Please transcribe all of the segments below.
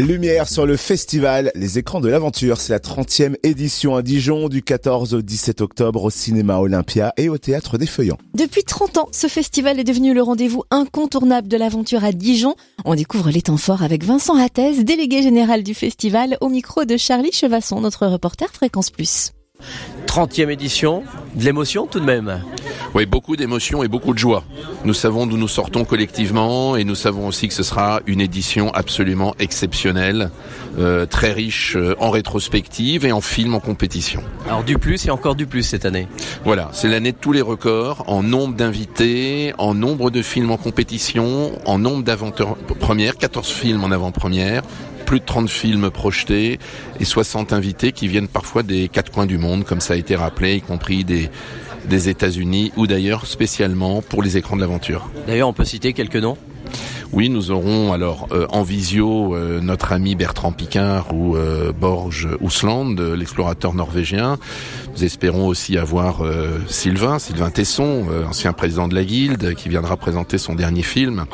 Lumière sur le festival Les écrans de l'aventure. C'est la 30e édition à Dijon du 14 au 17 octobre au cinéma Olympia et au théâtre des Feuillants. Depuis 30 ans, ce festival est devenu le rendez-vous incontournable de l'aventure à Dijon. On découvre les temps forts avec Vincent Hattès, délégué général du festival, au micro de Charlie Chevasson, notre reporter Fréquence Plus. 30e édition, de l'émotion tout de même. Oui, beaucoup d'émotions et beaucoup de joie. Nous savons d'où nous sortons collectivement et nous savons aussi que ce sera une édition absolument exceptionnelle, euh, très riche euh, en rétrospective et en films en compétition. Alors du plus et encore du plus cette année. Voilà, c'est l'année de tous les records en nombre d'invités, en nombre de films en compétition, en nombre d'avant-premières, 14 films en avant-première, plus de 30 films projetés et 60 invités qui viennent parfois des quatre coins du monde, comme ça a été rappelé, y compris des, des États-Unis ou d'ailleurs spécialement pour les écrans de l'aventure. D'ailleurs, on peut citer quelques noms? Oui, nous aurons alors euh, en visio euh, notre ami Bertrand Picard ou euh, Borge Ousland, l'explorateur norvégien. Nous espérons aussi avoir Sylvain, Sylvain Tesson, ancien président de la Guilde, qui viendra présenter son dernier film.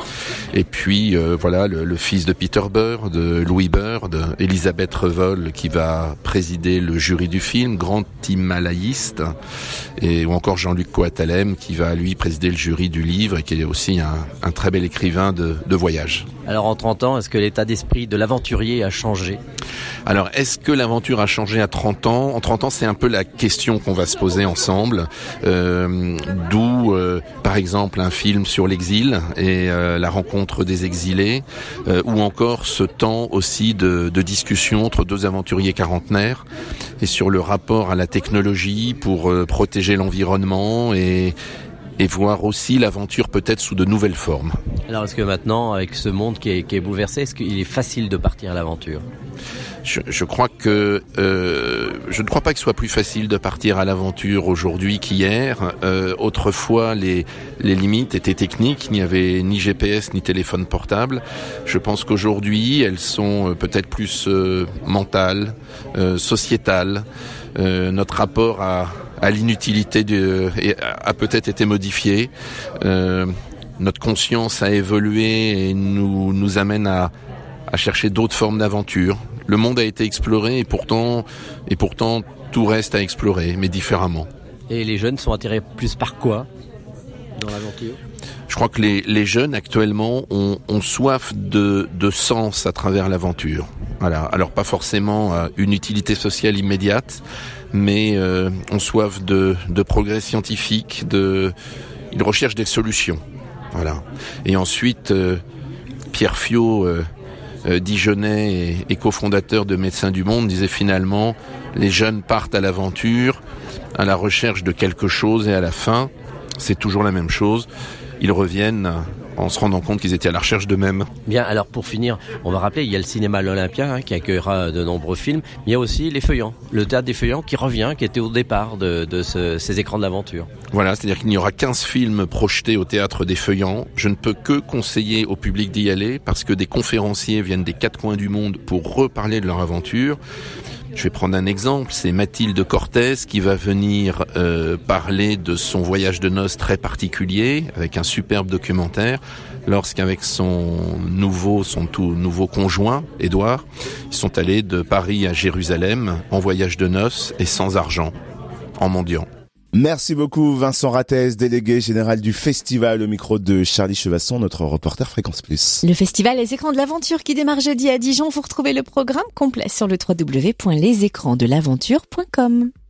Et puis voilà le, fils de Peter Burr, de Louis Burr, Elisabeth Revol, qui va présider le jury du film, grand himalayiste, et ou encore Jean-Luc Coatalem, qui va lui présider le jury du livre et qui est aussi un, très bel écrivain de voyage. Alors en 30 ans, est-ce que l'état d'esprit de l'aventurier a changé? Alors est-ce que l'aventure a changé à 30 ans? En 30 ans, c'est un peu la question qu'on va se poser ensemble. Euh, D'où, euh, par exemple, un film sur l'exil et euh, la rencontre des exilés, ou encore ce temps aussi de, de discussion entre deux aventuriers quarantenaires et sur le rapport à la technologie pour protéger l'environnement et et voir aussi l'aventure peut-être sous de nouvelles formes. Alors est-ce que maintenant, avec ce monde qui est, qui est bouleversé, est-ce qu'il est facile de partir à l'aventure? Je, je, crois que euh, je ne crois pas qu'il soit plus facile de partir à l'aventure aujourd'hui qu'hier. Euh, autrefois, les, les limites étaient techniques, il n'y avait ni GPS ni téléphone portable. Je pense qu'aujourd'hui, elles sont euh, peut-être plus euh, mentales, sociétales. Notre rapport à, à l'inutilité a peut-être été modifié. Euh, notre conscience a évolué et nous, nous amène à, à chercher d'autres formes d'aventure. Le monde a été exploré et pourtant, et pourtant tout reste à explorer, mais différemment. Et les jeunes sont attirés plus par quoi dans l'aventure? Je crois que les, les jeunes actuellement ont, ont soif de, de sens à travers l'aventure. Voilà. Alors pas forcément euh, une utilité sociale immédiate, mais euh, ont soif de, de progrès scientifique, de, ils recherchent des solutions. Voilà. Et ensuite, euh, Pierre Fiot, euh, euh, Dijonais et, et cofondateur de Médecins du Monde, disait finalement, les jeunes partent à l'aventure, à la recherche de quelque chose et à la fin, c'est toujours la même chose. Ils reviennent en se rendant compte qu'ils étaient à la recherche d'eux-mêmes. Bien, alors pour finir, on va rappeler, il y a le cinéma L'Olympia hein, qui accueillera de nombreux films, mais il y a aussi les Feuillants, le théâtre des Feuillants qui revient, qui était au départ de, de ce, ces écrans de l'aventure. Voilà, c'est-à-dire qu'il n'y aura 15 films projetés au théâtre des Feuillants. Je ne peux que conseiller au public d'y aller parce que des conférenciers viennent des quatre coins du monde pour reparler de leur aventure. Je vais prendre un exemple, c'est Mathilde Cortez qui va venir euh, parler de son voyage de noces très particulier avec un superbe documentaire lorsqu'avec son nouveau son tout nouveau conjoint Édouard, ils sont allés de Paris à Jérusalem en voyage de noces et sans argent en mendiant. Merci beaucoup Vincent Rattès, délégué général du festival au micro de Charlie Chevasson, notre reporter Fréquence Plus. Le festival Les Écrans de l'Aventure qui démarre jeudi à Dijon. Vous retrouvez le programme complet sur le www.lesécransdelaventure.com.